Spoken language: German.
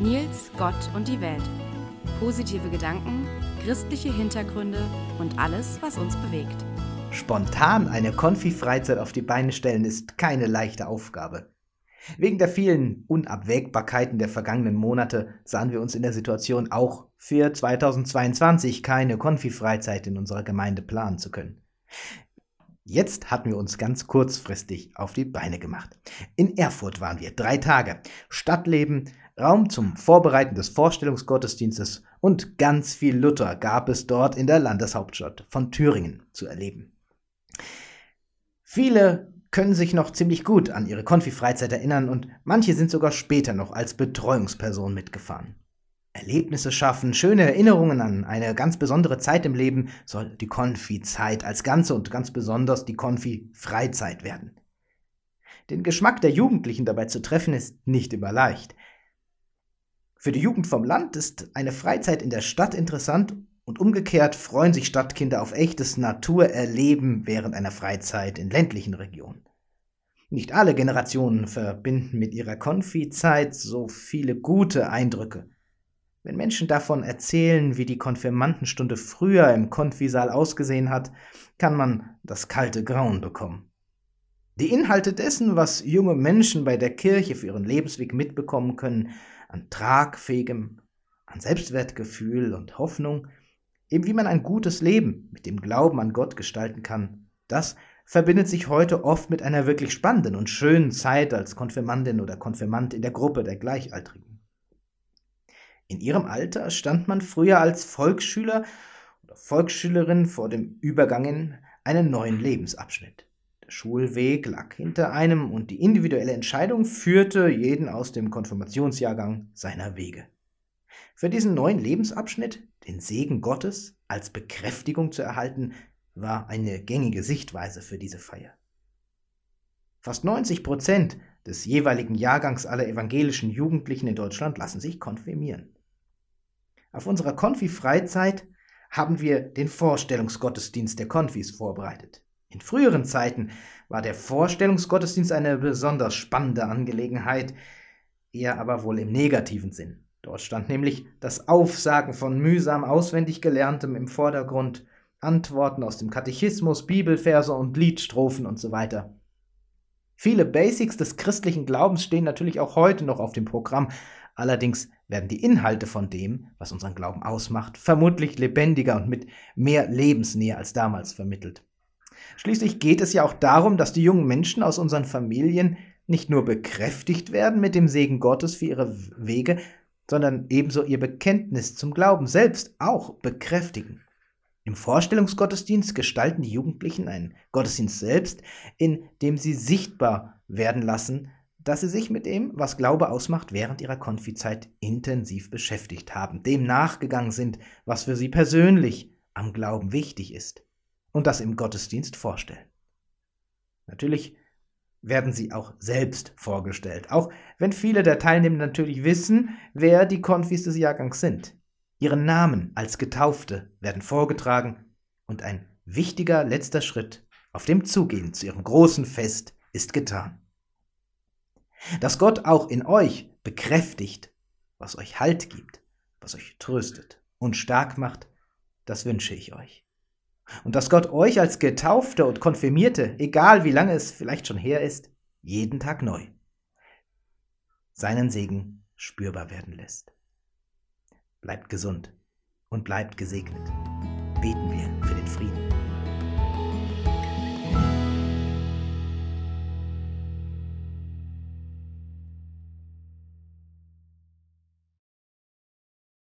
Nils, Gott und die Welt. Positive Gedanken, christliche Hintergründe und alles, was uns bewegt. Spontan eine Konfi-Freizeit auf die Beine stellen ist keine leichte Aufgabe. Wegen der vielen Unabwägbarkeiten der vergangenen Monate sahen wir uns in der Situation, auch für 2022 keine Konfi-Freizeit in unserer Gemeinde planen zu können. Jetzt hatten wir uns ganz kurzfristig auf die Beine gemacht. In Erfurt waren wir drei Tage. Stadtleben, Raum zum Vorbereiten des Vorstellungsgottesdienstes und ganz viel Luther gab es dort in der Landeshauptstadt von Thüringen zu erleben. Viele können sich noch ziemlich gut an ihre Konfi-Freizeit erinnern und manche sind sogar später noch als Betreuungsperson mitgefahren. Erlebnisse schaffen, schöne Erinnerungen an eine ganz besondere Zeit im Leben soll die Konfi-Zeit als Ganze und ganz besonders die Konfi-Freizeit werden. Den Geschmack der Jugendlichen dabei zu treffen ist nicht immer leicht. Für die Jugend vom Land ist eine Freizeit in der Stadt interessant und umgekehrt freuen sich Stadtkinder auf echtes Naturerleben während einer Freizeit in ländlichen Regionen. Nicht alle Generationen verbinden mit ihrer Konfi-Zeit so viele gute Eindrücke. Wenn Menschen davon erzählen, wie die Konfirmandenstunde früher im Konfisaal ausgesehen hat, kann man das kalte Grauen bekommen. Die Inhalte dessen, was junge Menschen bei der Kirche für ihren Lebensweg mitbekommen können, an tragfähigem, an Selbstwertgefühl und Hoffnung, eben wie man ein gutes Leben mit dem Glauben an Gott gestalten kann, das verbindet sich heute oft mit einer wirklich spannenden und schönen Zeit als Konfirmandin oder Konfirmand in der Gruppe der Gleichaltrigen. In ihrem Alter stand man früher als Volksschüler oder Volksschülerin vor dem Übergang in einen neuen Lebensabschnitt. Der Schulweg lag hinter einem und die individuelle Entscheidung führte jeden aus dem Konfirmationsjahrgang seiner Wege. Für diesen neuen Lebensabschnitt, den Segen Gottes als Bekräftigung zu erhalten, war eine gängige Sichtweise für diese Feier. Fast 90 Prozent des jeweiligen Jahrgangs aller evangelischen Jugendlichen in Deutschland lassen sich konfirmieren. Auf unserer Konfi-Freizeit haben wir den Vorstellungsgottesdienst der Konfis vorbereitet. In früheren Zeiten war der Vorstellungsgottesdienst eine besonders spannende Angelegenheit, eher aber wohl im negativen Sinn. Dort stand nämlich das Aufsagen von mühsam auswendig gelerntem im Vordergrund, Antworten aus dem Katechismus, Bibelverse und Liedstrophen und so weiter. Viele Basics des christlichen Glaubens stehen natürlich auch heute noch auf dem Programm, allerdings werden die Inhalte von dem, was unseren Glauben ausmacht, vermutlich lebendiger und mit mehr Lebensnähe als damals vermittelt. Schließlich geht es ja auch darum, dass die jungen Menschen aus unseren Familien nicht nur bekräftigt werden mit dem Segen Gottes für ihre Wege, sondern ebenso ihr Bekenntnis zum Glauben selbst auch bekräftigen. Im Vorstellungsgottesdienst gestalten die Jugendlichen einen Gottesdienst selbst, in dem sie sichtbar werden lassen, dass sie sich mit dem, was Glaube ausmacht, während ihrer Konfizeit intensiv beschäftigt haben, dem nachgegangen sind, was für sie persönlich am Glauben wichtig ist und das im Gottesdienst vorstellen. Natürlich werden sie auch selbst vorgestellt, auch wenn viele der Teilnehmenden natürlich wissen, wer die Konfis des Jahrgangs sind. Ihre Namen als Getaufte werden vorgetragen und ein wichtiger letzter Schritt auf dem Zugehen zu ihrem großen Fest ist getan. Dass Gott auch in euch bekräftigt, was euch Halt gibt, was euch tröstet und stark macht, das wünsche ich euch. Und dass Gott euch als Getaufte und Konfirmierte, egal wie lange es vielleicht schon her ist, jeden Tag neu seinen Segen spürbar werden lässt. Bleibt gesund und bleibt gesegnet. Beten wir für den Frieden.